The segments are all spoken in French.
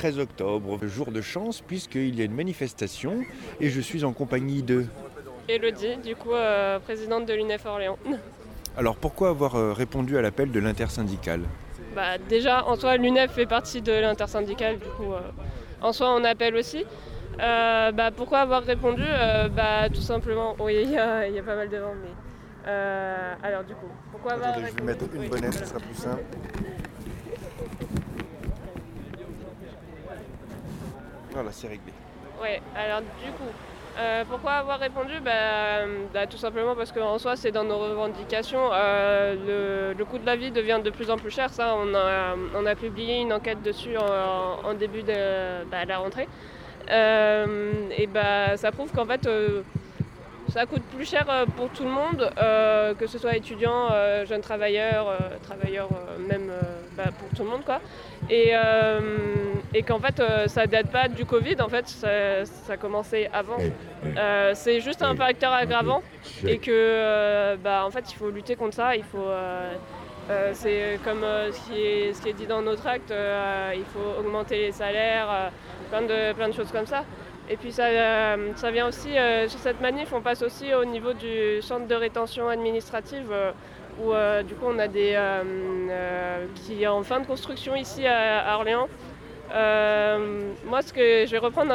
13 octobre, jour de chance puisqu'il y a une manifestation et je suis en compagnie de... Elodie, du coup euh, présidente de l'UNEF Orléans. Alors pourquoi avoir euh, répondu à l'appel de l'intersyndicale? Bah, Déjà, en soi, l'UNEF fait partie de l'intersyndicale, du coup, euh, en soi, on appelle aussi. Euh, bah, pourquoi avoir répondu? Euh, bah, Tout simplement, oui, il y, a il y a pas mal de vent, mais... euh, alors du coup, pourquoi avoir Attendez, je vais mettre une Oui, bonnette, ce voilà. sera plus simple. Voilà, c'est réglé. Ouais, alors du coup, euh, pourquoi avoir répondu? Bah, bah, Tout simplement parce qu'en soi, c'est dans nos revendications. Euh, le, coût de la vie devient de plus en plus cher. Ça, on a, publié une enquête dessus en, début de bah, la rentrée. Euh, et bah, ça prouve qu'en fait, ça coûte plus cher euh, pour tout le monde, euh, que ce soit étudiants, euh, jeunes travailleurs, euh, travailleurs euh, même bah, pour tout le monde. Quoi. Et, et qu'en fait, ça date pas du Covid, en fait, ça, ça a commencé avant. C'est juste un facteur aggravant et que, bah, en fait, il faut lutter contre ça. Il faut, euh, c'est comme euh, ce, qui est, ce qui est dit dans notre acte, euh, il faut augmenter les salaires, plein, de, plein de choses comme ça. Et puis ça, euh, ça vient aussi, euh, sur cette manif, on passe aussi au niveau du centre de rétention administrative euh, où du coup on a des qui est en fin de construction ici à, Orléans. Moi, ce que je vais reprendre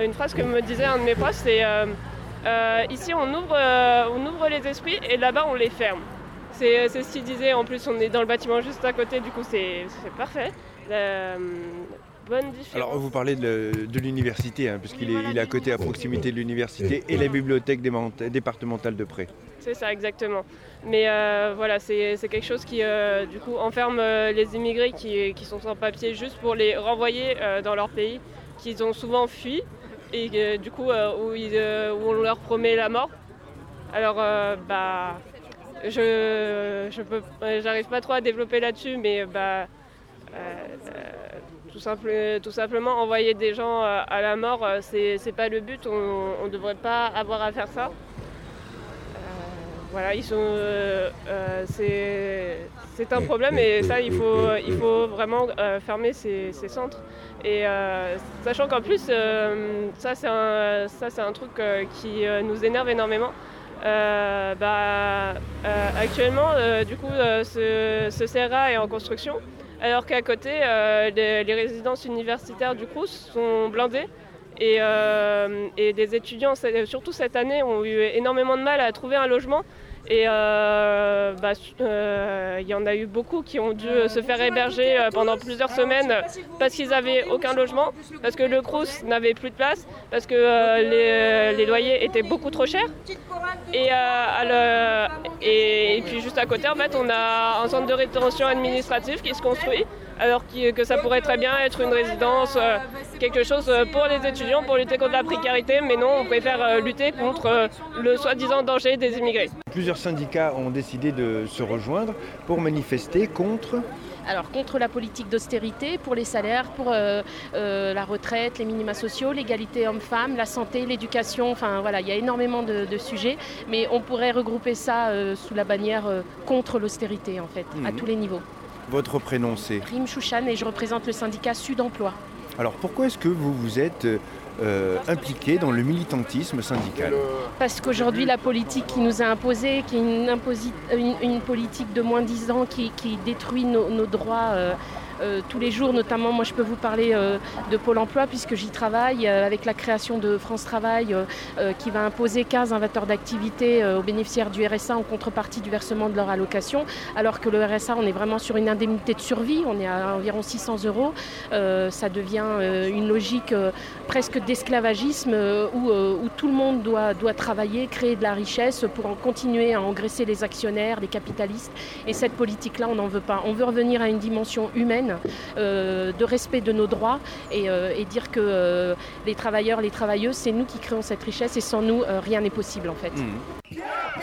une phrase que me disait un de mes profs, c'est ici on ouvre, on ouvre les esprits et là-bas on les ferme. C'est ce qu'il disait. En plus, on est dans le bâtiment juste à côté, du coup c'est parfait. Bonne différence. Alors vous parlez de, de l'université, hein, puisqu'il est, il est à côté, à proximité de l'université et la bibliothèque départementale de Pré. C'est ça, exactement. Mais euh, voilà, c'est quelque chose qui, euh, du coup, enferme euh, les immigrés qui, qui sont sans papier juste pour les renvoyer dans leur pays, qu'ils ont souvent fui, et du coup, où, ils, où on leur promet la mort. Alors, bah, je je peux, j'arrive pas trop à développer là-dessus, mais bah, tout, simple, tout simplement envoyer des gens euh, à la mort, euh, c'est pas le but. On ne devrait pas avoir à faire ça. Voilà, euh, euh, c'est, un problème et ça, il faut, vraiment fermer ces, centres. Et sachant qu'en plus, ça, c'est un, un truc qui nous énerve énormément. Bah, actuellement, du coup, ce CRA est en construction, alors qu'à côté, euh, les, résidences universitaires du Crous sont blindées. Et, euh, des étudiants, surtout cette année, ont eu énormément de mal à trouver un logement. Et euh, bah, euh, il y en a eu beaucoup qui ont dû se faire héberger euh, pendant plusieurs semaines parce qu'ils n'avaient aucun logement, parce que le Crous n'avait plus de place, parce que euh, les, loyers étaient beaucoup trop chers. Et, euh, puis juste à côté, en fait, on a un centre de rétention administrative qui se construit, alors que ça pourrait très bien être une résidence, euh, quelque chose euh, pour les étudiants, pour lutter contre la précarité, mais non, on préfère euh, lutter contre euh, le soi-disant danger des immigrés. Plusieurs syndicats ont décidé de se rejoindre pour manifester contre Alors contre la politique d'austérité, pour les salaires, pour euh, euh, la retraite, les minima sociaux, l'égalité homme-femme, la santé, l'éducation, enfin voilà, il y a énormément de, de sujets, mais on pourrait regrouper ça euh, sous la bannière euh, contre l'austérité en fait, à Mhm. tous les niveaux. votre prénom, c'est. Rim Chouchan et je représente le syndicat Sud Emploi. Alors pourquoi est-ce que vous vous êtes euh, impliqué dans le militantisme syndical? Parce qu'aujourd'hui, la politique qui nous a imposé, qui est une, politique de moins 10 ans qui, détruit nos, nos droits euh, euh, tous les jours, notamment moi je peux vous parler euh, de Pôle emploi puisque j'y travaille euh, avec la création de France Travail qui va imposer 15 invateurs d'activité aux bénéficiaires du RSA en contrepartie du versement de leur allocation, alors que le RSA on est vraiment sur une indemnité de survie, on est à environ 600 euros, ça devient une logique presque d'esclavagisme où, où tout le monde doit, doit travailler, créer de la richesse pour en continuer à engraisser les actionnaires, les capitalistes. Et cette politique-là, on n'en veut pas. On veut revenir à une dimension humaine humaine, de respect de nos droits et, dire que les travailleurs, les travailleuses, c'est nous qui créons cette richesse et sans nous, rien n'est possible en fait. Mmh. Alors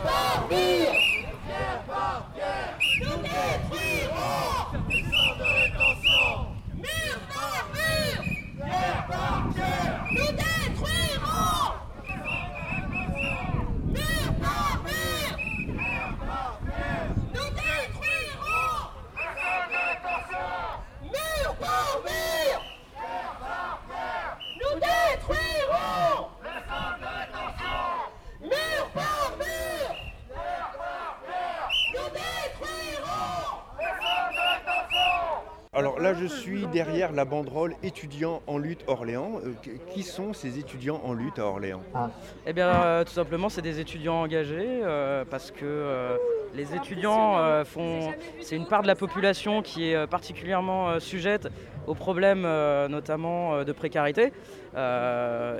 là, suis derrière la banderole étudiants en lutte Orléans. Euh, qui sont ces étudiants en lutte à Orléans? Ah. Eh bien, euh, tout simplement, c'est des étudiants engagés euh, parce que les étudiants font. C'est une part de la population qui est particulièrement sujette aux problèmes, notamment de précarité.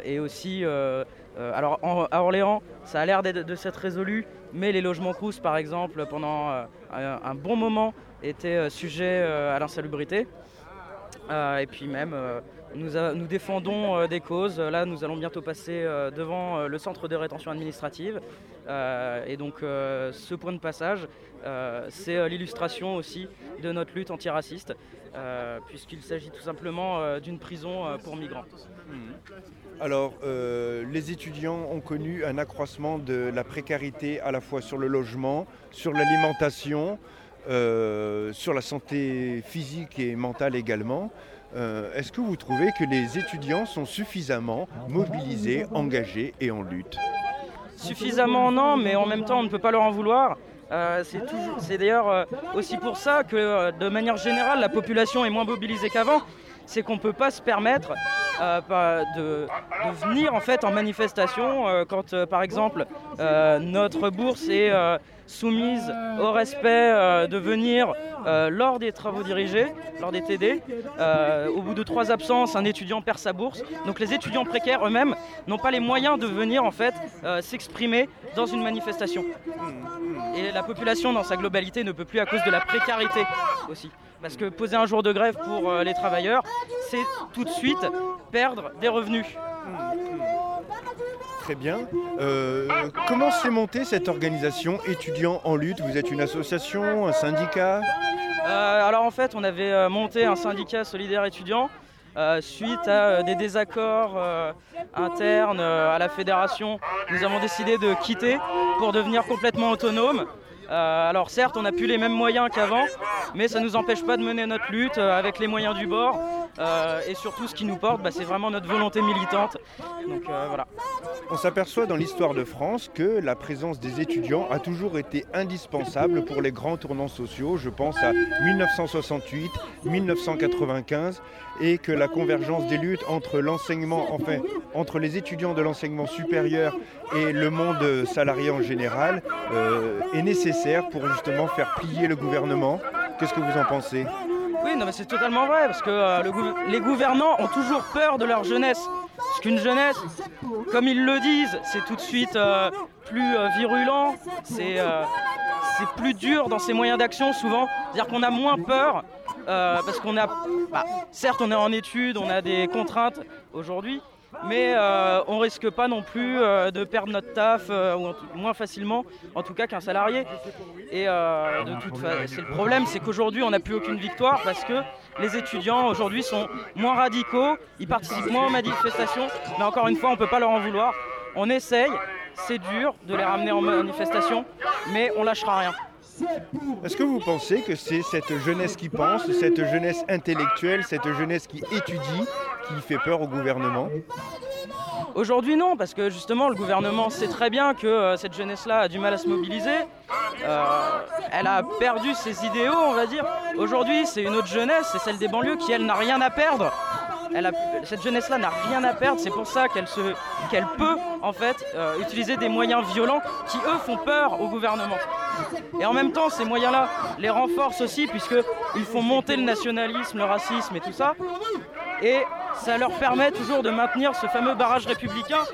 et aussi, alors à Orléans, ça a l'air de s'être résolu, mais les logements Crous, par exemple, pendant un bon moment, était euh, sujet à l'insalubrité. Euh, et puis même, nous, nous, défendons des causes. Là, nous allons bientôt passer devant le centre de rétention administrative. et donc, ce point de passage, c'est l'illustration aussi de notre lutte antiraciste, puisqu'il s'agit tout simplement d'une prison pour migrants. Mmh. Alors, les étudiants ont connu un accroissement de la précarité à la fois sur le logement, sur l'alimentation, euh, sur la santé physique et mentale également. Euh, est-ce que vous trouvez que les étudiants sont suffisamment mobilisés, engagés et en lutte? Suffisamment non, mais en même temps on ne peut pas leur en vouloir. Euh, c'est d'ailleurs aussi pour ça que de manière générale la population est moins mobilisée qu'avant. C'est qu'on ne peut pas se permettre de, venir en fait en manifestation quand par exemple notre bourse est soumise au respect euh, de venir euh, lors des travaux dirigés, lors des TD. Euh, au bout de trois absences, un étudiant perd sa bourse. Donc les étudiants précaires eux-mêmes n'ont pas les moyens de venir en fait s'exprimer dans une manifestation. Et la population dans sa globalité ne peut plus à cause de la précarité aussi. Parce que poser un jour de grève pour les travailleurs, c'est tout de suite perdre des revenus très bien. Euh, comment s'est montée cette organisation étudiants en lutte Vous êtes une association, un syndicat? Euh, Alors en fait, on avait euh, monté un syndicat solidaire étudiant. suite à des désaccords internes à la fédération, nous avons décidé de quitter pour devenir complètement autonome. Alors certes, on n'a plus les mêmes moyens qu'avant, mais ça ne nous empêche pas de mener notre lutte avec les moyens du bord. et surtout, ce qui nous porte, bah, c'est vraiment notre volonté militante. Donc voilà. On s'aperçoit dans l'histoire de France que la présence des étudiants a toujours été indispensable pour les grands tournants sociaux. Je pense à 1968, 1995 et que la convergence des luttes entre l'enseignement, enfin entre les étudiants de l'enseignement supérieur et le monde salarié en général euh, est nécessaire pour justement faire plier le gouvernement. Qu'est-ce que vous en pensez? Oui, non, mais c'est totalement vrai parce que euh, les gouvernants ont toujours peur de leur jeunesse. Parce qu'une jeunesse, comme ils le disent, c'est tout de suite euh, plus euh, virulent, c'est plus dur dans ses moyens d'action souvent. C'est-à-dire qu'on a moins peur parce qu'on a, bah, certes, on est en études, on a des contraintes aujourd'hui, mais euh, on risque pas non plus euh, de perdre notre taf euh, moins facilement, en tout cas qu'un salarié. Et de toute façon, le problème, c'est qu'aujourd'hui, on n'a plus aucune victoire parce que les étudiants aujourd'hui sont moins radicaux, ils participent moins aux manifestations, mais encore une fois, on ne peut pas leur en vouloir. On essaye, c'est dur de les ramener en manifestation, mais on lâchera rien. Est-ce que vous pensez que c'est cette jeunesse qui pense, cette jeunesse intellectuelle, cette jeunesse qui étudie, qui fait peur au gouvernement Aujourd'hui non, parce que justement le gouvernement sait très bien que euh, cette jeunesse-là a du mal à se mobiliser. Euh, elle a perdu ses idéaux, on va dire. Aujourd'hui c'est une autre jeunesse, c'est celle des banlieues qui, elle, n'a rien à perdre. cette jeunesse-là n'a rien à perdre, c'est pour ça qu'elle peut en fait euh, utiliser des moyens violents qui eux font peur au gouvernement. Et en même temps, ces moyens-là les renforcent aussi puisqu'ils font monter le nationalisme, le racisme et tout ça. Et ça leur permet toujours de maintenir ce fameux barrage républicain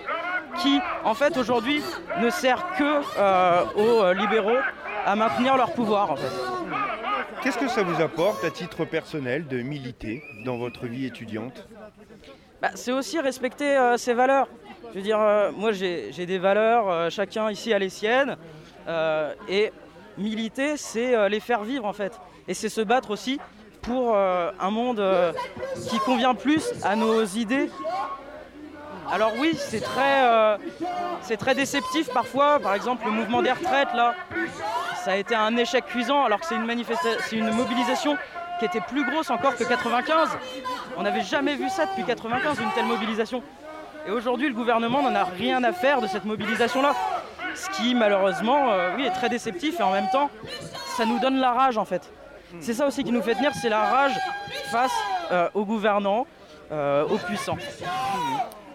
qui, en fait, aujourd'hui, ne sert que aux libéraux à maintenir leur pouvoir, en fait. Qu'est-ce que ça vous apporte à titre personnel de militer dans votre vie étudiante? Bah, C'est aussi respecter ses valeurs. Je veux dire, moi j'ai des valeurs, chacun ici a les siennes. et militer, c'est les faire vivre en fait. Et c'est se battre aussi pour un monde qui convient plus à nos idées alors oui, c'est très, euh, très déceptif parfois. Par exemple, le mouvement des retraites, là, ça a été un échec cuisant alors que c'est une, mobilisation qui était plus grosse encore que 95. On n'avait jamais vu ça depuis 95, une telle mobilisation. Et aujourd'hui, le gouvernement n'en a rien à faire de cette mobilisation-là. Ce qui, malheureusement, euh, oui, est très déceptif et en même temps, ça nous donne la rage en fait. C'est ça aussi qui nous fait tenir, c'est la rage face euh, aux gouvernants, aux puissants.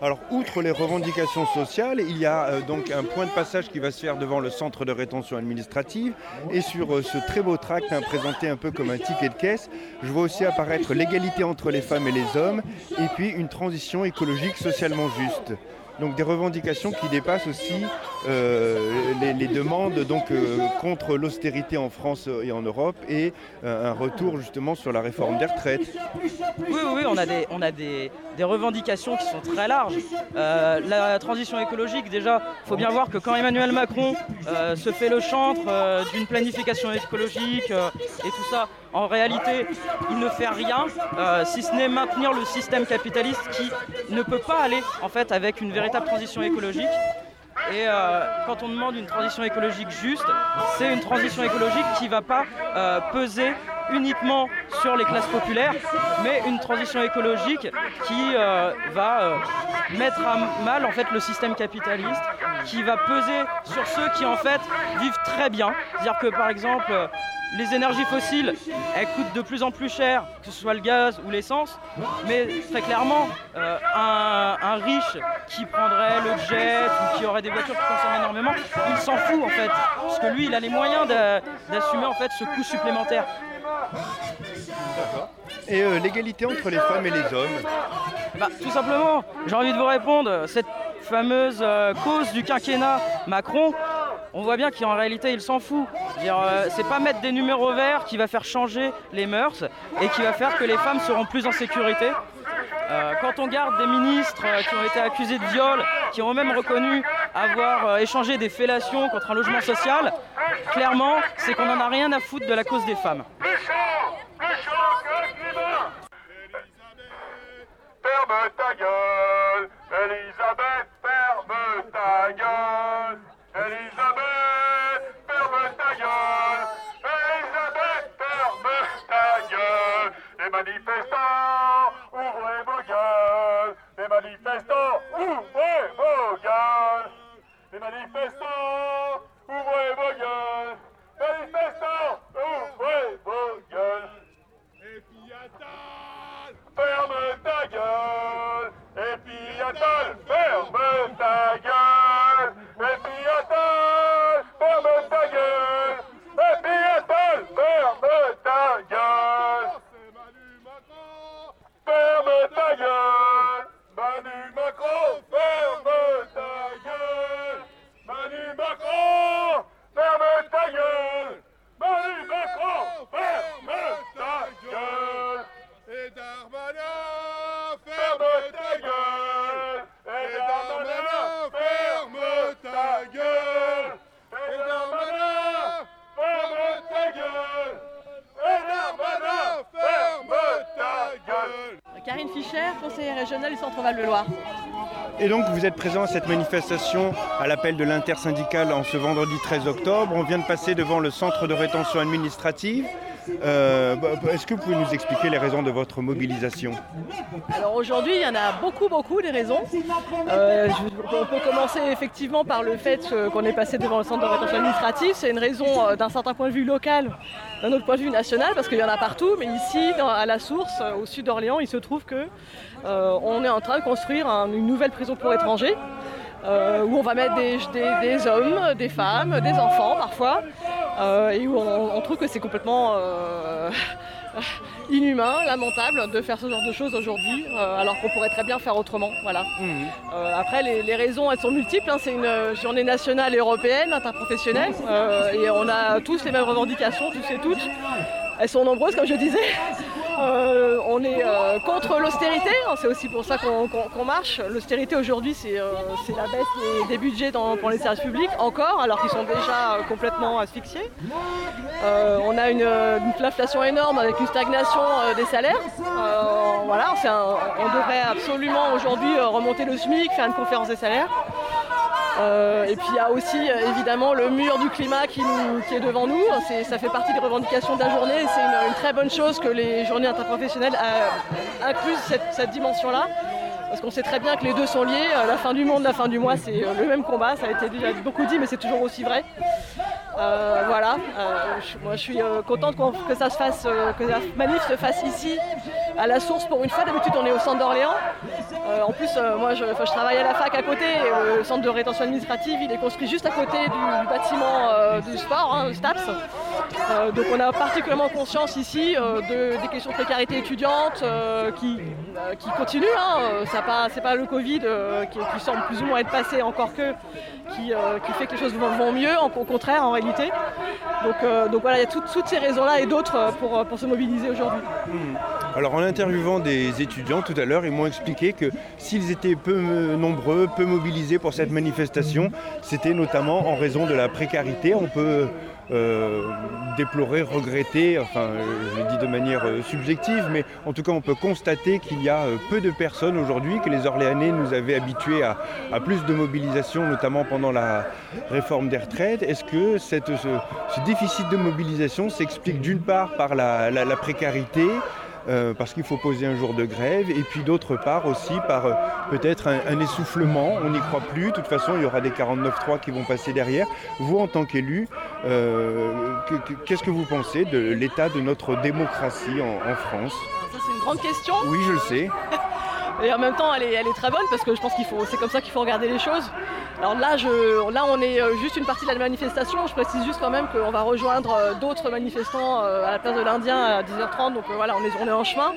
Alors, outre les revendications sociales, il y a euh, donc un point de passage qui va se faire devant le centre de rétention administrative. Et sur euh, ce très beau tract, hein, présenté un peu comme un ticket de caisse, je vois aussi apparaître l'égalité entre les femmes et les hommes, et puis une transition écologique socialement juste. Donc des revendications qui dépassent aussi euh, les, demandes euh, contre l'austérité en France et en Europe et euh, un retour justement sur la réforme des retraites. Oui, oui, des, on a des, revendications qui sont très larges. la transition écologique, déjà, il faut bien voir que quand Emmanuel Macron se fait le chantre d'une planification écologique et tout ça, en réalité, il ne fait rien, si ce n'est maintenir le système capitaliste qui ne peut pas aller en fait avec une véritable transition écologique. Et euh, quand on demande une transition écologique juste, c'est une transition écologique qui ne va pas euh, peser uniquement sur les classes populaires, mais une transition écologique qui euh, va mettre à mal en fait le système capitaliste, qui va peser sur ceux qui en fait vivent très bien. C'est-à-dire que par exemple les énergies fossiles, elles coûtent de plus en plus cher, que ce soit le gaz ou l'essence. Mais très clairement, euh, un, riche qui prendrait le jet ou qui aurait des voitures qui consomment énormément, il s'en fout en fait. Parce que lui, il a les moyens d'assumer en fait ce coût supplémentaire. Et euh, l'égalité entre les femmes et les hommes bah, Tout simplement, j'ai envie de vous répondre, cette fameuse euh, cause du quinquennat Macron, on voit bien qu'en réalité il s'en fout. Euh, c'est pas mettre des numéros verts qui va faire changer les mœurs et qui va faire que les femmes seront plus en sécurité. Euh, quand on garde des ministres euh, qui ont été accusés de viol, qui ont même reconnu avoir échangé des fellations contre un logement social, clairement, c'est qu'on n'en a rien à foutre de la cause des femmes. Ferme ta gueule, Elisabeth, ferme ta gueule. Elisabeth, ferme ta gueule Elisabeth, ferme ta gueule Les manifestants, ouvrez vos gueules Les manifestants, ouvrez vos gueules Les manifestants, ouvrez vos gueules Manifestants, ouvrez vos gueules Et puis ferme ta gueule Et puis ferme ta gueule Et puis ferme ta gueule Et puis ferme ta gueule Ferme ta gueule Manu Macron, ferme ta gueule Manu Macron, ferme ta gueule Manu Macron, ferme ta gueule Et Darmanin, ferme ta gueule Et Darmanin, ferme ta gueule Et Darmanin, ferme ta gueule Et Darmanin, ferme ta gueule Karine Fischer, conseillère régionale du Centre Val-de-Loire. Présent à cette manifestation à l'appel de l'intersyndicale en ce vendredi 13 octobre. On vient de passer devant le centre de rétention administrative. Euh, Est-ce que vous pouvez nous expliquer les raisons de votre mobilisation? Alors aujourd'hui, il y en a beaucoup, beaucoup des raisons. Euh, on peut commencer effectivement par le fait euh, qu'on est passé devant le centre de rétention administrative. C'est une raison d'un certain point de vue local, d'un autre point de vue national, parce qu'il y en a partout. Mais ici, à la source, euh, au sud d'Orléans, il se trouve que euh, on est en train de construire un- une nouvelle prison pour étrangers. euh, où on va mettre des, hommes, des femmes, des enfants parfois, euh, et où on, trouve que c'est complètement inhumain, lamentable de faire ce genre de choses aujourd'hui, euh, alors qu'on pourrait très bien faire autrement. Voilà. Mhm. Euh, après, les, les raisons, elles sont multiples. hein. C'est une euh, journée nationale et européenne, interprofessionnelle, euh, et on a tous les mêmes revendications, tous et toutes. Elles sont nombreuses, comme je disais. Euh, on est euh, contre l'austérité, hein, c'est aussi pour ça qu'on marche. L'austérité aujourd'hui, c'est euh, la baisse des, budgets pour les services publics, encore, alors qu'ils sont déjà complètement asphyxiés. On a une, inflation énorme avec une stagnation des salaires. Voilà, on devrait absolument aujourd'hui remonter le SMIC, faire une conférence des salaires. Euh, et puis il y a aussi euh, évidemment le mur du climat qui, est devant nous. Ça fait partie des revendications de la journée c'est une, très bonne chose que les journées interprofessionnelles euh, incluent cette, cette dimension-là. Parce qu'on sait très bien que les deux sont liés. Euh, La fin du monde, la fin du mois, c'est euh, le même combat. Ça a été déjà beaucoup dit, mais c'est toujours aussi vrai. Euh, voilà. Moi, je suis contente que ça se fasse, que la manif se fasse ici, à la source pour une fois. D'habitude, on est au centre d'Orléans. En plus, moi, je, travaille à la fac à côté. et le centre de rétention administrative, il est construit juste à côté du, bâtiment du sport, hein, STAPS. Donc, on a particulièrement conscience ici de- des questions de précarité étudiante qui, qui continuent. Hein. C'est pas le Covid euh, qui, semble plus ou moins être passé encore que qui, euh, qui fait que les choses vont, mieux, au contraire en réalité. Donc, euh, voilà, il y a toutes- ces raisons-là et d'autres pour, se mobiliser aujourd'hui. Alors en interviewant des étudiants tout à l'heure, ils m'ont expliqué que s'ils étaient peu nombreux, peu mobilisés pour cette manifestation, c'était notamment en raison de la précarité. On peut euh, déplorer, regretter, enfin euh, je le dis de manière euh, subjective, mais en tout cas on peut constater qu'il y a peu de personnes aujourd'hui, que les Orléanais nous avaient habitués à, plus de mobilisation, notamment pendant la réforme des retraites. Est-ce que ce, déficit de mobilisation s'explique d'une part par la précarité, euh, parce qu'il faut poser un jour de grève, et puis d'autre part aussi par euh, peut-être un, un essoufflement, on n'y croit plus, de toute façon il y aura des 49.3 qui vont passer derrière. Vous en tant qu'élu, euh, que- que- qu'est-ce que vous pensez de l'état de notre démocratie en, en France? Ça c'est une grande question. Oui je le sais, Et en même temps, elle est, très bonne parce que je pense qu'il faut, c'est comme ça qu'il faut regarder les choses. Alors là, je, là, on est euh, juste une partie de la manifestation. Je précise juste quand même qu'on va rejoindre euh, d'autres manifestants euh, à la place de l'Indien à 10h30. Donc voilà, on est, on est en chemin.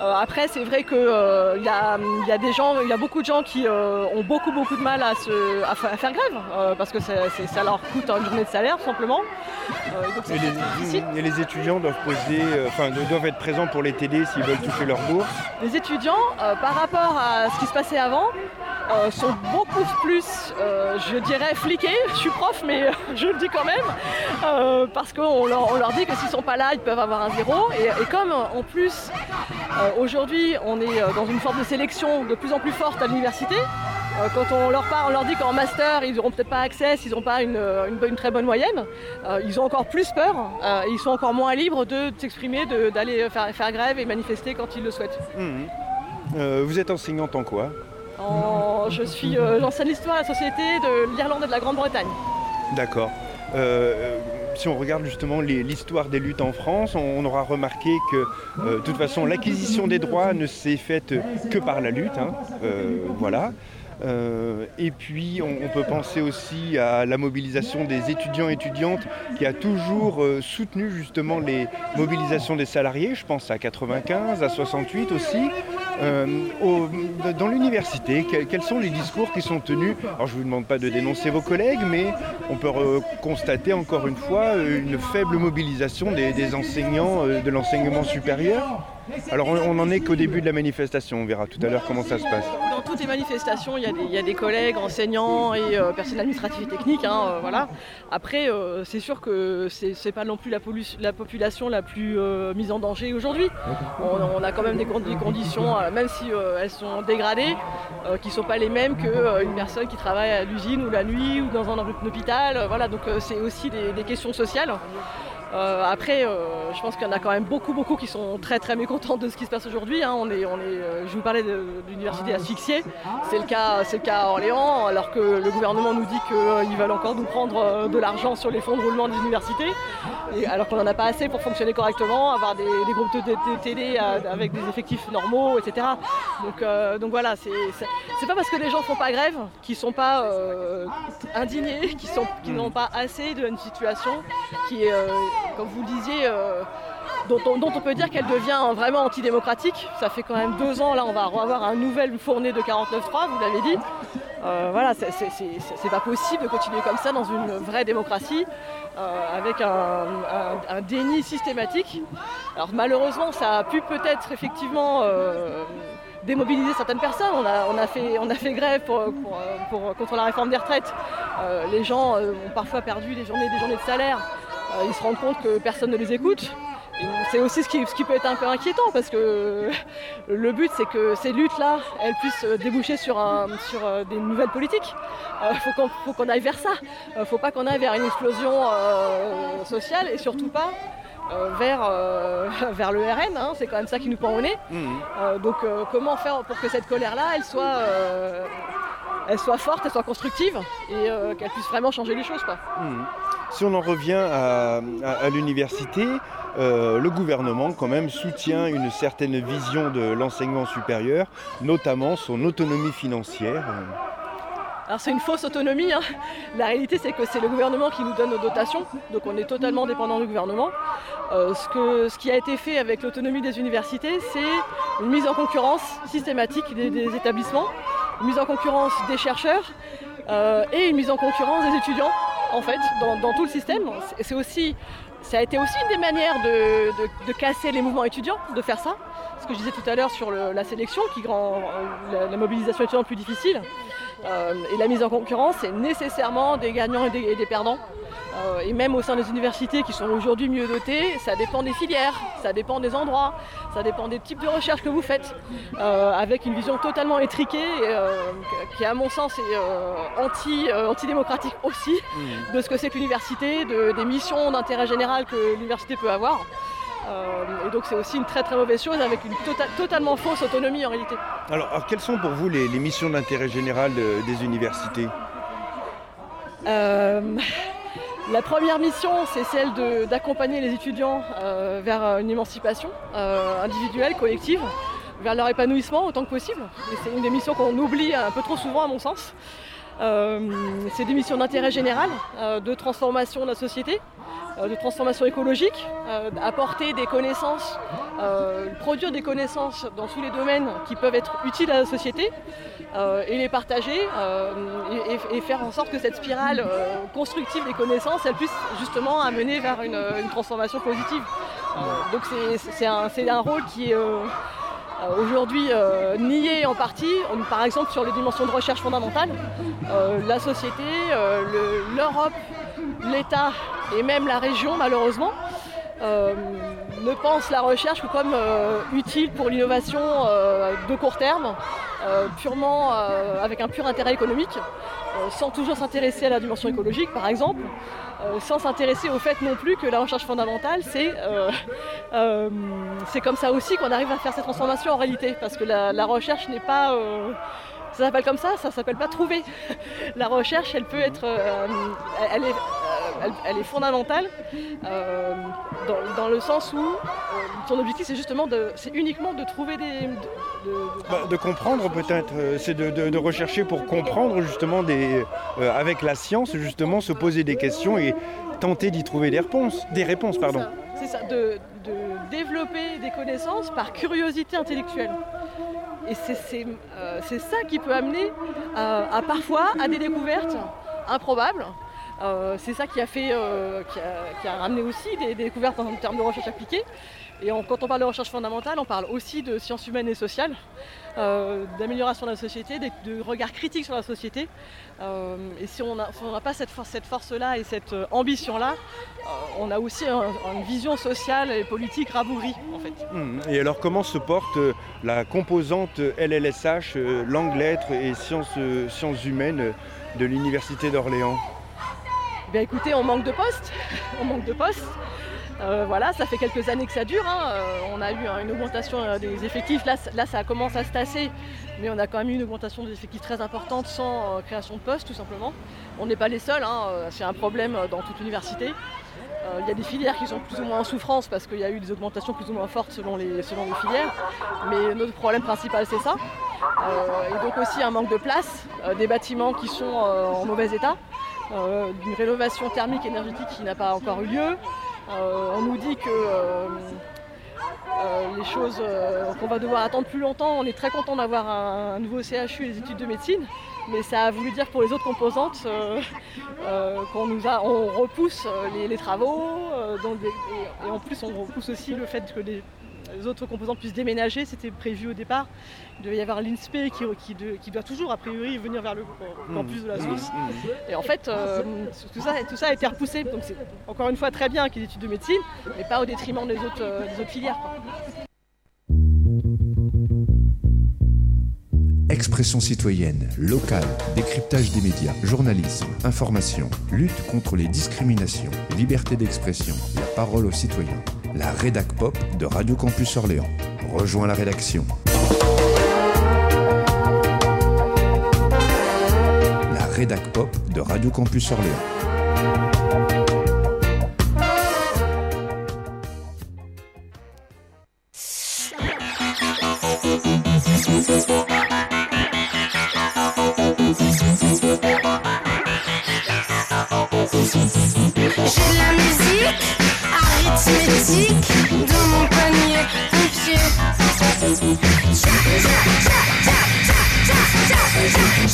Euh, après, c'est vrai qu'il y, a, y a des gens, il y a beaucoup de gens qui euh, ont beaucoup beaucoup de mal à, se, à, fa- à faire grève euh, parce que ça leur coûte une journée de salaire tout simplement. Euh, donc et les, et les étudiants doivent poser, euh, enfin doivent être présents pour les TD s'ils veulent toucher leur bourse. Les étudiants, euh, par rapport à ce qui se passait avant, euh, sont beaucoup plus, euh, je dirais, fliqués. Je suis prof, mais euh, je le dis quand même, euh, parce qu'on leur, on leur dit que s'ils sont pas là, ils peuvent avoir un zéro. Et, et comme euh, en plus, euh, aujourd'hui, on est euh, dans une forme de sélection de plus en plus forte à l'université. euh, Quand on leur parle, on leur dit qu'en master, ils n'auront peut-être pas accès s'ils n'ont pas une, euh, une bonne- une très bonne moyenne. Euh, ils ont encore plus peur euh, et ils sont encore moins libres de, de s'exprimer, d'aller faire, faire grève et manifester quand ils le souhaitent. Euh, vous êtes enseignante en quoi? En- je suis, euh, j'enseigne l'histoire de la société de l'Irlande et de la Grande-Bretagne. D'accord. Euh, si on regarde justement l'histoire des luttes en France, on, aura remarqué que euh, de toute façon l'acquisition des droits ne s'est faite que par la lutte. hein. Euh, voilà. Euh, et puis on, peut penser aussi à la mobilisation des étudiants et étudiantes qui a toujours soutenu justement les mobilisations des salariés. Je pense à 95, à 68 aussi. Euh, dans l'université, que- quels sont les discours qui sont tenus Alors je ne vous demande pas de dénoncer vos collègues, mais on peut constater encore une fois une faible mobilisation des, des enseignants euh, de l'enseignement supérieur. Alors on n'en est qu'au début de la manifestation, on verra tout à l'heure comment ça se passe. Dans toutes les manifestations, il y a des, collègues, enseignants et euh, personnes administratives et techniques. hein, euh, voilà. Après, euh, c'est sûr que c'est pas non plus la, population la plus euh, mise en danger aujourd'hui. On, a quand même des, con- des conditions, même si elles sont dégradées, qui ne sont pas les mêmes qu'une personne qui travaille à l'usine ou la nuit ou dans un hôpital. voilà, donc c'est aussi des questions sociales. Euh, après, euh, je pense qu'il y en a quand même beaucoup, beaucoup qui sont très, très mécontents de ce qui se passe aujourd'hui. hein. On est, on est, euh, je vous parlais de, l'université asphyxiée. C'est le, cas, c'est le cas à Orléans, alors que le gouvernement nous dit qu'ils veulent encore nous prendre euh, de l'argent sur les fonds de roulement des universités, et alors qu'on n'en a pas assez pour fonctionner correctement, avoir des, des groupes de, de- de télé euh, avec des effectifs normaux, etc. Donc, euh, donc voilà, c'est, pas parce que les gens font pas grève qu'ils sont pas euh, indignés, qu'ils, sont, qu'ils n'ont pas assez d'une situation qui est, euh, comme vous le disiez, euh, dont, on, peut dire qu'elle devient vraiment antidémocratique. Ça fait quand même deux ans, là, on va avoir un nouvel fournée de 49.3, vous l'avez dit. Euh, voilà, c'est, pas possible de continuer comme ça dans une vraie démocratie, euh, avec un, déni systématique. Alors malheureusement, ça a pu peut-être effectivement démobiliser certaines personnes. On a, fait, grève contre la réforme des retraites. Les gens ont parfois perdu des journées, des journées de salaire. Euh, ils se rendent compte que personne ne les écoute. C'est aussi ce qui, ce qui peut être un peu inquiétant parce que le but c'est que ces luttes-là, elles puissent euh, déboucher sur, un- sur euh, des nouvelles politiques. Il faut qu'on aille vers ça. Il ne faut pas qu'on aille vers une explosion euh, sociale et surtout pas euh, vers, euh, vers le RN. hein. C'est quand même ça qui nous pend au nez. Euh, donc comment faire pour que cette colère-là, elle soit, elle soit forte, elle soit constructive et qu'elle puisse vraiment changer les choses. Quoi. Mhm. Si on en revient à, l'université, euh, le gouvernement quand même soutient une certaine vision de l'enseignement supérieur, notamment son autonomie financière. Alors c'est une fausse autonomie. hein. La réalité c'est que c'est le gouvernement qui nous donne nos dotations, donc on est totalement dépendant du gouvernement. Euh, ce, qui a été fait avec l'autonomie des universités, c'est une mise en concurrence systématique des, des établissements, une mise en concurrence des chercheurs euh, et une mise en concurrence des étudiants en fait dans, tout le système. C'est- aussi, ça a été aussi une des manières de, casser les mouvements étudiants, de faire ça. Ce que je disais tout à l'heure sur la sélection qui rend euh, la, mobilisation étudiante plus difficile. Euh, et la mise en concurrence, c'est nécessairement des gagnants et des perdants. Euh, et même au sein des universités qui sont aujourd'hui mieux dotées, ça dépend des filières, ça dépend des endroits, ça dépend des types de recherches que vous faites, euh, avec une vision totalement étriquée, euh, qui à mon sens est anti, antidémocratique aussi, de ce que c'est que l'université, de- des missions d'intérêt général que l'université peut avoir. Euh, et donc c'est aussi une très très mauvaise chose avec une tota- totalement fausse autonomie en réalité. Alors, alors, quelles sont pour vous les, les missions d'intérêt général des universités? Euh, la première mission, c'est celle d'accompagner les étudiants euh, vers euh, une émancipation euh, individuelle, collective, vers leur épanouissement autant que possible. C'est une des missions qu'on oublie un peu trop souvent à mon sens. Euh, c'est des missions d'intérêt général, euh, de transformation de la société, euh, de transformation écologique, apporter des connaissances, produire des connaissances dans tous les domaines qui peuvent être utiles à la société et les partager et, faire en sorte que cette spirale constructive des connaissances, elle puisse justement amener vers une, transformation positive. Donc c'est- un, un rôle qui est aujourd'hui euh, nié en partie, On- par exemple sur les dimensions de recherche fondamentale. Euh, la société, euh, le- l'Europe, l'État et même la région malheureusement euh, ne pensent la recherche que comme euh, utile pour l'innovation euh, de court terme, euh, purement euh, avec un pur intérêt économique, euh, sans toujours s'intéresser à la dimension écologique par exemple, euh, sans s'intéresser au fait non plus que la recherche fondamentale c'est euh, euh, comme ça aussi qu'on arrive à faire cette transformation en réalité, parce que la, la recherche n'est pas euh, ça s'appelle comme ça, ça s'appelle pas trouver. La recherche, elle peut être, euh, elle, est, euh, elle, elle est fondamentale euh, dans, dans le sens où euh, son objectif, c'est justement de, c'est uniquement de trouver des, de- de- Bah, De comprendre peut-être, c'est de, rechercher pour comprendre justement des, avec la science, justement se poser des questions et tenter d'y trouver des réponses. Des réponses, pardon. C'est ça, de, de développer des connaissances par curiosité intellectuelle. Et c'est euh, ça qui peut amener à, à parfois à des découvertes improbables. Euh, c'est ça qui a fait, euh, ramené aussi des, découvertes en termes de recherche appliquée. Et quand on parle de recherche fondamentale, on parle aussi de sciences humaines et sociales, euh, d'amélioration de la société, de, de regard critique sur la société. Euh, et si on n'a si pas cette, force- cette force-là et cette euh, ambition-là, on a aussi un- une vision sociale et politique rabougrie en fait. Mhm. Et alors comment se porte la composante LLSH, langue, lettres et sciences, sciences humaines de l'Université d'Orléans? Ben écoutez, on manque de postes, on manque de postes. Euh, voilà, ça fait quelques années que ça dure. hein. Euh, on a eu hein, une augmentation euh, des effectifs. Là, ça commence à se tasser, mais on a quand même eu une augmentation des effectifs très importante sans création de postes, tout simplement. On n'est pas les seuls. hein, C'est un problème dans toute université. Euh, Il y a des filières qui sont plus ou moins en souffrance parce qu'il y a eu des augmentations plus ou moins fortes selon les, filières. Mais notre problème principal, c'est ça. Et donc aussi un manque de place, des bâtiments qui sont en mauvais état, une rénovation thermique énergétique qui n'a pas encore eu lieu. Euh, on nous dit que euh, euh, les choses qu'on va devoir attendre plus longtemps. On est très content d'avoir un, nouveau CHU et des études de médecine, mais ça a voulu dire pour les autres composantes qu'on nous a, on repousse les, travaux, et, et en plus on repousse aussi le fait que les, les autres composantes puissent déménager. C'était prévu au départ. Il devait y avoir l'INSPE qui, qui de- qui doit toujours a priori venir vers le campus de la Source. Et en fait, euh, tout, ça, tout ça a été repoussé. Donc c'est encore une fois très bien qu'il y ait des études de médecine, mais pas au détriment des autres, euh, des autres filières. quoi. Expression citoyenne, locale, décryptage des médias, journalisme, information, lutte contre les discriminations, liberté d'expression, la parole aux citoyens. La rédac pop de Radio Campus Orléans. Rejoins la rédaction. La rédac pop de Radio Campus Orléans. Arithmétique dans mon panier de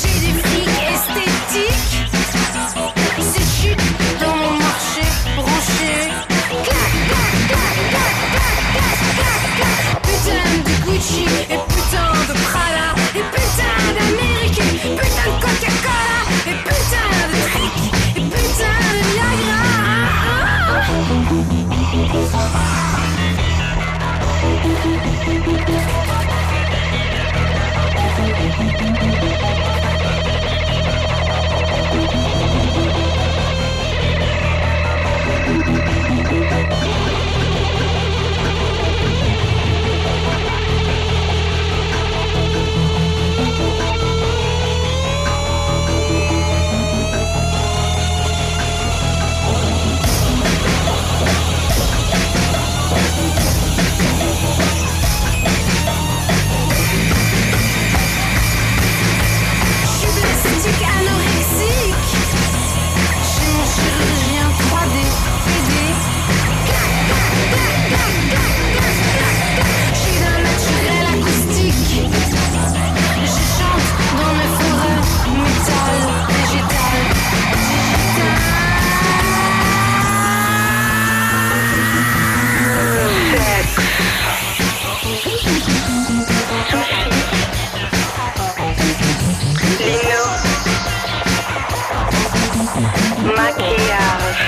maquillage,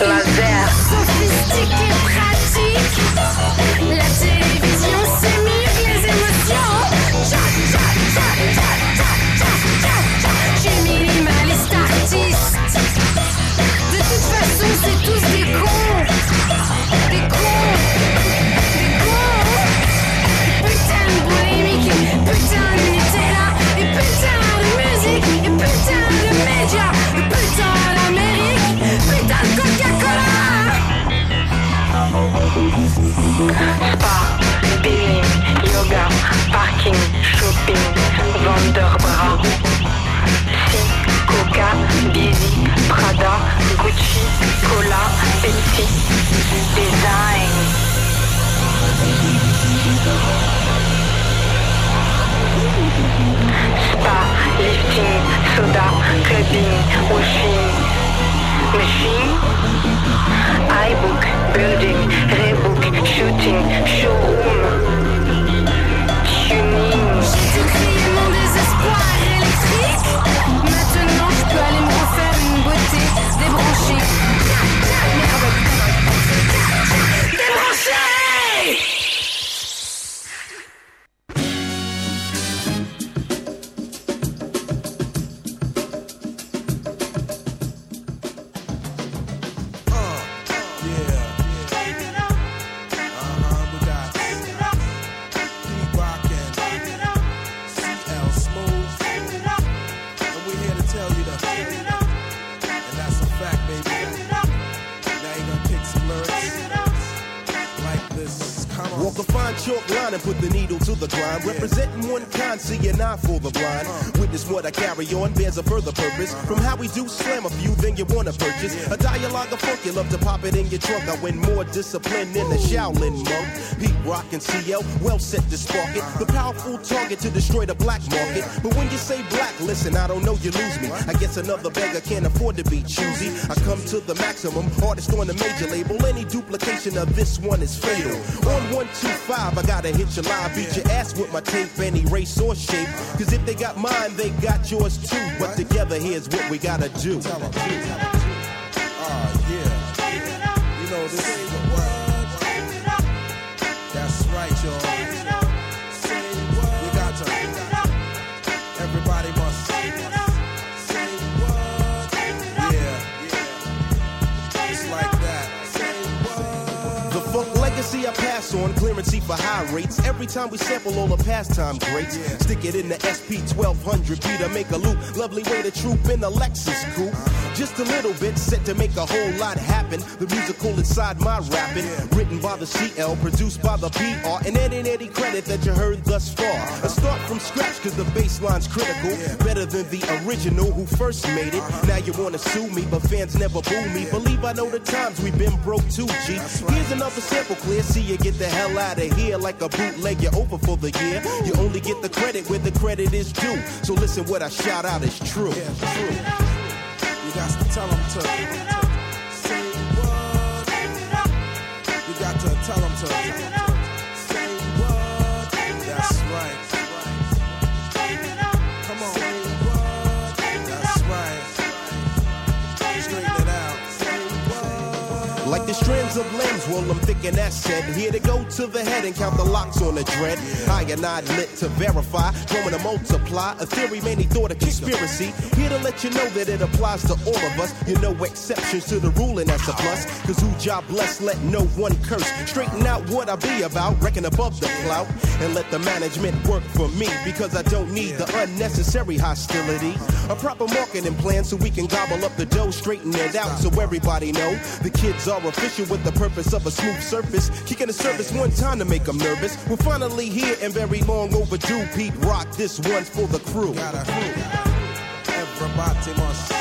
laser, sophistiqué, pratique. La spa, billing, yoga, parking, shopping, vendeur bras. Si, Coca, Busy, Prada, Gucci, Cola, Pepsi, Design. Spa, lifting, soda, clubbing, washing, machine. iBook, building, shooting, show Walk a fine chalk line and put the needle to the grind. Representing one kind, see an eye for the blind. Witness what I carry on bears a further purpose. From how we do slam a few, then you wanna purchase a dialogue of funk. You love to pop it in your trunk. I win more discipline than the Shaolin monk. Pete Rock and CL, well set to spark it. The powerful target to destroy the black market. But when you say black, listen, I don't know, you lose me. I guess another beggar can't afford to be choosy. I come to the maximum, artist on the major label. Any duplication of this one is fatal. On 125, I gotta hit your line, beat your ass with my tape, any race or shape. Cause if they got mine, they got yours too. But together, here's what we gotta do. Oh, yeah. You know, this pass on, clearance for high rates. Every time we sample all the pastime greats, stick it in the SP 1200 B to make a loop. Lovely way to troop in the Lexus coupe. Just a little bit set to make a whole lot happen. The musical inside my rapping, written by the CL, produced by the PR, and any any credit that you heard thus far. A start from scratch cause the bassline's critical, better than the original who first made it. Now you wanna sue me, but fans never boo me. Believe I know the times we've been broke too, G. Here's another sample clear, see you get the hell out of here like a bootleg. You're over for the year. You only get the credit where the credit is due. So listen, what I shout out is true. You got to tell them to say what. You got to tell them to strands of limbs, well, I'm thinking that's said. Here to go to the head and count the locks on the dread. I and I lit to verify, growing to multiply. A theory many thought a conspiracy. Here to let you know that it applies to all of us. You know exceptions to the rule, and that's a plus. Cause who job blessed, let no one curse. Straighten out what I be about, reckon above the clout. And let the management work for me. Because I don't need the unnecessary hostility. A proper marketing plan so we can gobble up the dough, straighten it out so everybody know. The kids are with the purpose of a smooth surface. Kicking the surface one time to make them nervous. We're finally here and very long overdue. Pete Rock, this one's for the crew. Everybody must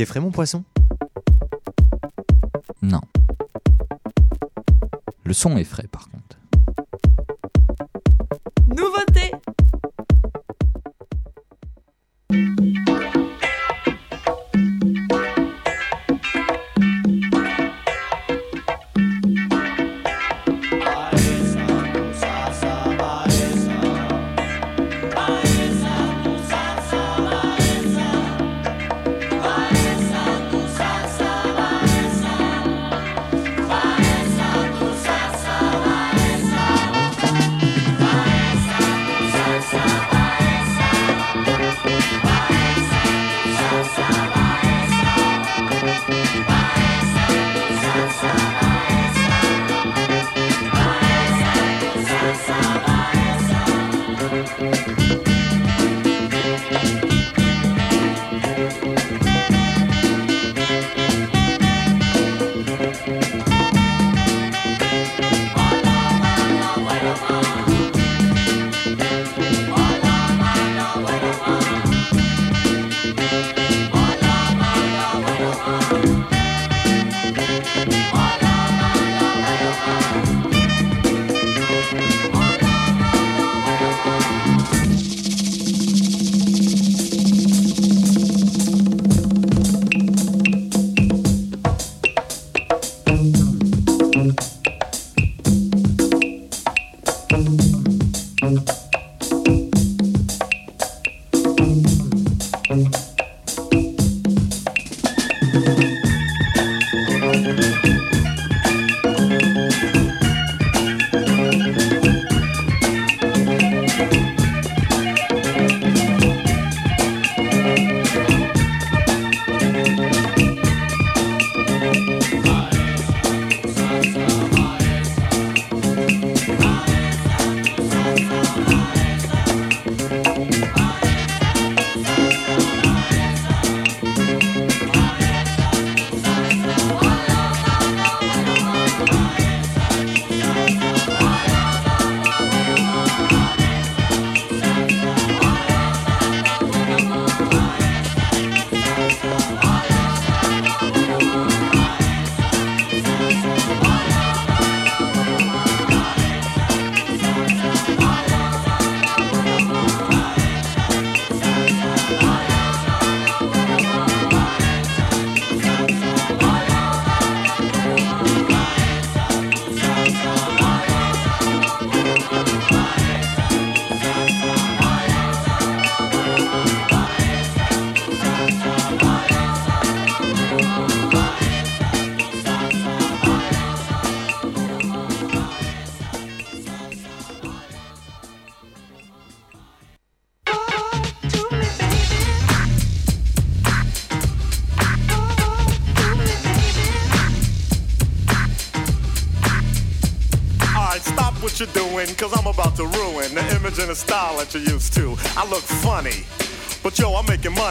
Il est frais mon poisson? Non. Le son est frais par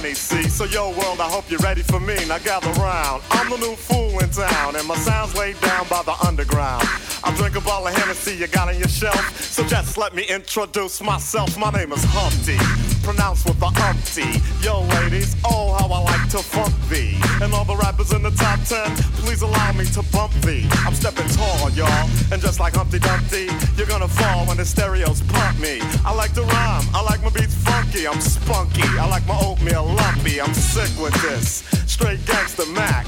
See? So yo, world, I hope you're ready for me. Now gather round. I'm the new fool in town, and my sound's laid down by the underground. Drink a bottle of Hennessy you got on your shelf. So just let me introduce myself. My name is Humpty, pronounced with the umpty. Yo, ladies, oh, how I like to funk thee. And all the rappers in the top ten, please allow me to bump thee. I'm stepping tall, y'all. And just like Humpty Dumpty, you're gonna fall when the stereos pump me. I like to rhyme, I like my beats funky, I'm spunky. I like my oatmeal lumpy, I'm sick with this. Straight gangster Mac.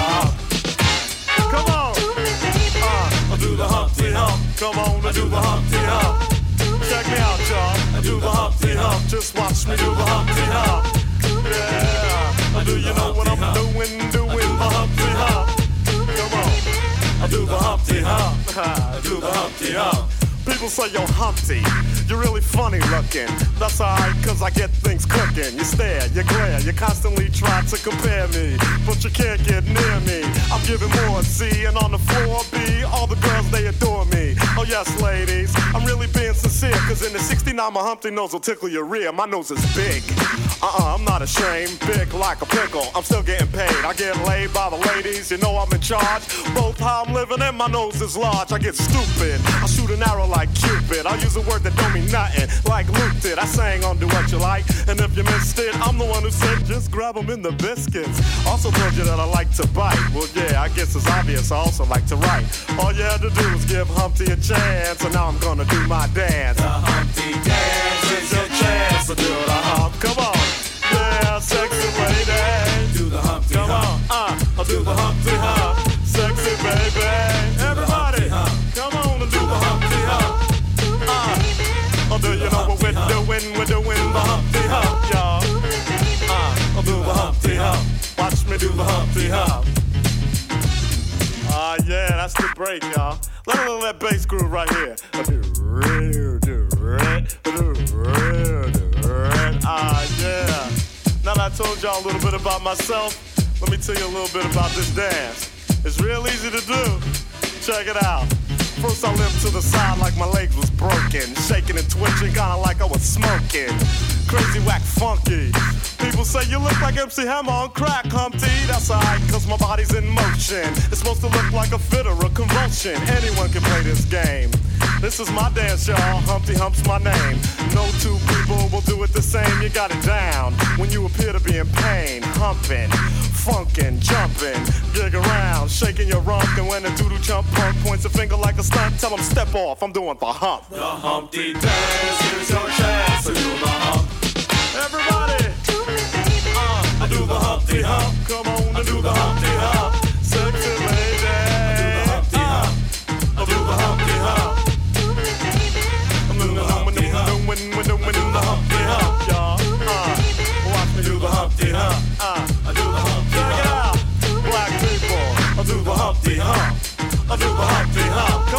do the Humpty Hump. Come on, I do the Humpty Hump. Check me out, y'all. I do the Humpty Hump. Just watch me do the Humpty Hump. Yeah. Do you know what I'm doing? Doing the Humpty Hump. Come on. I do the Humpty Hump. I do the Humpty Hump. People say you're Humpty, you're really funny looking. That's alright, cause I get things cooking. You stare, you glare, you constantly try to compare me, but you can't get near me. I'm giving more C, and on the floor B, all the girls they adore me. Oh yes, ladies, I'm really being sincere, cause in the 69 my Humpty nose will tickle your rear. My nose is big. Uh-uh, I'm not ashamed, big like a pickle. I'm still getting paid. I get laid by the ladies, you know I'm in charge. Both how I'm living and my nose is large. I get stupid. I shoot an arrow like Cupid. I use a word that don't mean nothing, like Luke did. I sang on Do What You Like, and if you missed it, I'm the one who said just grab 'em in the biscuits. Also told you that I like to bite. Well, yeah, I guess it's obvious I also like to write. All you had to do was give Humpty a chance, and now I'm gonna do my dance. The Humpty dance is your chance to do the hump. Come on. Yeah, sexy lady. Do the Humpty Come on, uh, I'll do the Humpty Hump. Sexy baby. What we're doing? The Humpty Hump, y'all. Uh, I'll do the Humpty Hump. Watch me do the Humpty Hump. Ah, yeah, that's the break, y'all. Let me know that bass groove right here. Ah, yeah. Now that I told y'all a little bit about myself, let me tell you a little bit about this dance. It's real easy to do. Check it out. First I limped to the side like my leg was broken, shaking and twitching, kinda like I was smoking. Crazy, whack, funky. People say you look like MC Hammer on crack, Humpty. That's alright, cause my body's in motion. It's supposed to look like a fit or a convulsion. Anyone can play this game. This is my dance, y'all. Humpty Hump's my name. No two people will do it the same. You got it down when you appear to be in pain. Humping, funkin', jumping, dig around, shaking your rump. And when a doodle jump punk points a finger like a stunt, tell him step off. I'm doing the hump. The Humpty dance is your chance to do the hump. Everybody, uh, I do the Humpty Hump. Come on, I do the Humpty Hump. Sexy lady, uh, I do the Humpty Hump. I'm doing the Humpty Hump. When, when, when, when, the Humpty Hump, y'all. Uh, watch me do the Humpty Hump. Uh, I do the Humpty Check it out, black people. I do the Humpty Hump. I do the Humpty Hump.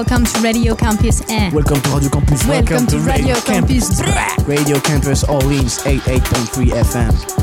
welcome to Radio Campus N. Welcome to Radio Campus. Welcome, welcome to, to Radio, Radio Campus. Campus. Radio Campus Orleans 88.3 FM.